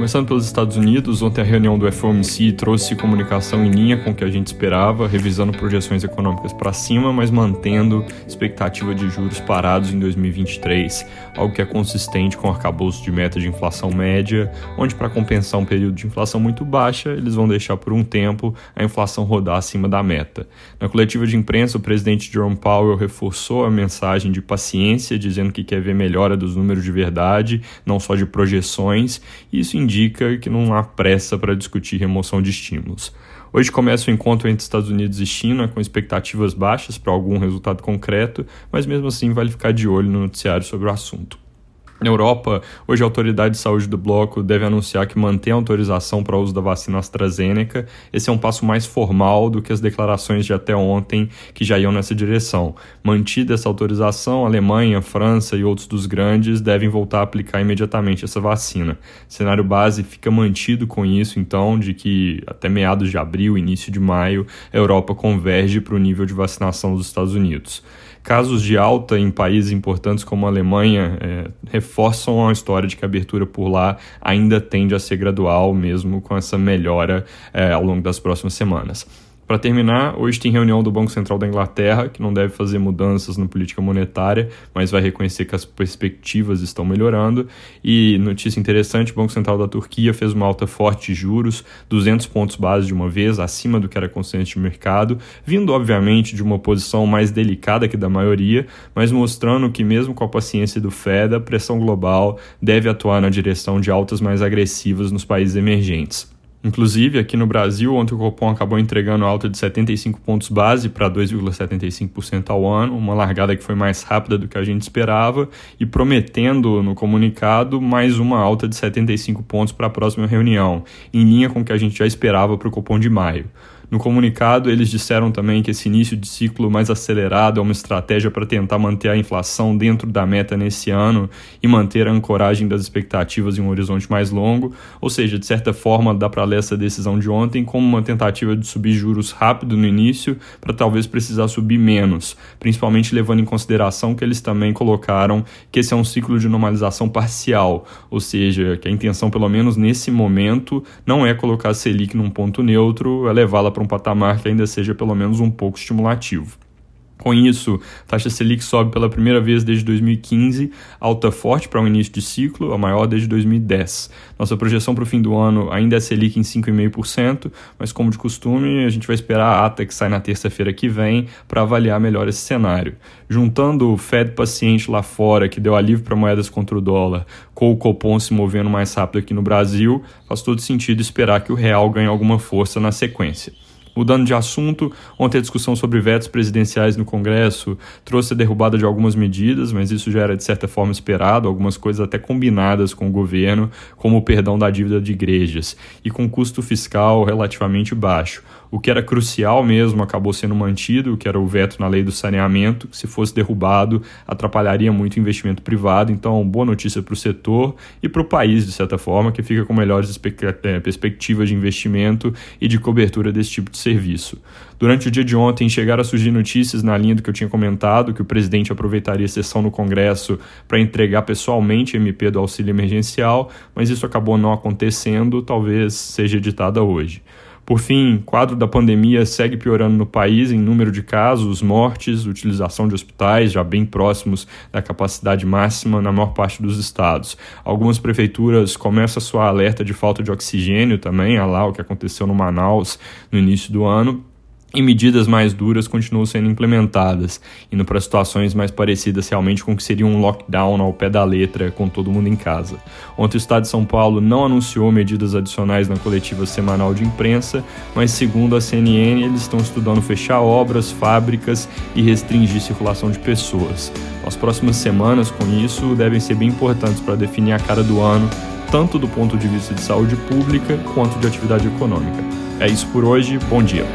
Começando pelos Estados Unidos, ontem a reunião do FOMC trouxe comunicação em linha com o que a gente esperava, revisando projeções econômicas para cima, mas mantendo expectativa de juros parados em 2023, algo que é consistente com o arcabouço de meta de inflação média, onde para compensar um período de inflação muito baixa, eles vão deixar por um tempo a inflação rodar acima da meta. Na coletiva de imprensa, o presidente Jerome Powell reforçou a mensagem de paciência, dizendo que quer ver melhora dos números de verdade, não só de projeções, e isso indica que não há pressa para discutir remoção de estímulos. Hoje começa o encontro entre Estados Unidos e China com expectativas baixas para algum resultado concreto, mas mesmo assim vale ficar de olho no noticiário sobre o assunto. Na Europa, hoje a autoridade de saúde do bloco deve anunciar que mantém a autorização para o uso da vacina AstraZeneca. Esse é um passo mais formal do que as declarações de até ontem que já iam nessa direção. Mantida essa autorização, Alemanha, França e outros dos grandes devem voltar a aplicar imediatamente essa vacina. O cenário base fica mantido com isso, então, de que até meados de abril, início de maio, a Europa converge para o nível de vacinação dos Estados Unidos. Casos de alta em países importantes como a Alemanha é, reforçam a história de que a abertura por lá ainda tende a ser gradual, mesmo com essa melhora é, ao longo das próximas semanas. Para terminar, hoje tem reunião do Banco Central da Inglaterra, que não deve fazer mudanças na política monetária, mas vai reconhecer que as perspectivas estão melhorando. E notícia interessante: o Banco Central da Turquia fez uma alta forte de juros, 200 pontos base de uma vez, acima do que era consciente de mercado, vindo obviamente de uma posição mais delicada que da maioria, mas mostrando que, mesmo com a paciência do Fed, a pressão global deve atuar na direção de altas mais agressivas nos países emergentes. Inclusive, aqui no Brasil, ontem o Copom acabou entregando alta de 75 pontos base para 2,75% ao ano, uma largada que foi mais rápida do que a gente esperava, e prometendo no comunicado mais uma alta de 75 pontos para a próxima reunião, em linha com o que a gente já esperava para o Copom de maio. No comunicado, eles disseram também que esse início de ciclo mais acelerado é uma estratégia para tentar manter a inflação dentro da meta nesse ano e manter a ancoragem das expectativas em um horizonte mais longo, ou seja, de certa forma dá para ler essa decisão de ontem como uma tentativa de subir juros rápido no início para talvez precisar subir menos, principalmente levando em consideração que eles também colocaram que esse é um ciclo de normalização parcial, ou seja, que a intenção pelo menos nesse momento não é colocar a Selic num ponto neutro, é levá-la para um patamar que ainda seja pelo menos um pouco estimulativo. Com isso, a taxa Selic sobe pela primeira vez desde 2015, alta forte para um início de ciclo, a maior desde 2010. Nossa projeção para o fim do ano ainda é Selic em 5,5%, mas como de costume, a gente vai esperar a ata que sai na terça-feira que vem para avaliar melhor esse cenário. Juntando o Fed paciente lá fora, que deu alívio para moedas contra o dólar, com o Copom se movendo mais rápido aqui no Brasil, faz todo sentido esperar que o real ganhe alguma força na sequência. Mudando de assunto, ontem a discussão sobre vetos presidenciais no Congresso trouxe a derrubada de algumas medidas, mas isso já era de certa forma esperado, algumas coisas até combinadas com o governo, como o perdão da dívida de igrejas, e com custo fiscal relativamente baixo. O que era crucial mesmo acabou sendo mantido, que era o veto na lei do saneamento, que se fosse derrubado atrapalharia muito o investimento privado. Então, boa notícia para o setor e para o país, de certa forma, que fica com melhores eh, perspectivas de investimento e de cobertura desse tipo de serviço. Durante o dia de ontem, chegaram a surgir notícias na linha do que eu tinha comentado, que o presidente aproveitaria a sessão no Congresso para entregar pessoalmente MP do auxílio emergencial, mas isso acabou não acontecendo, talvez seja editada hoje. Por fim, o quadro da pandemia segue piorando no país em número de casos, mortes, utilização de hospitais já bem próximos da capacidade máxima na maior parte dos estados. Algumas prefeituras começam a soar alerta de falta de oxigênio também, a lá o que aconteceu no Manaus no início do ano e medidas mais duras continuam sendo implementadas, indo para situações mais parecidas realmente com o que seria um lockdown ao pé da letra, com todo mundo em casa. Ontem o Estado de São Paulo não anunciou medidas adicionais na coletiva semanal de imprensa, mas segundo a CNN, eles estão estudando fechar obras, fábricas e restringir circulação de pessoas. As próximas semanas, com isso, devem ser bem importantes para definir a cara do ano, tanto do ponto de vista de saúde pública quanto de atividade econômica. É isso por hoje, bom dia.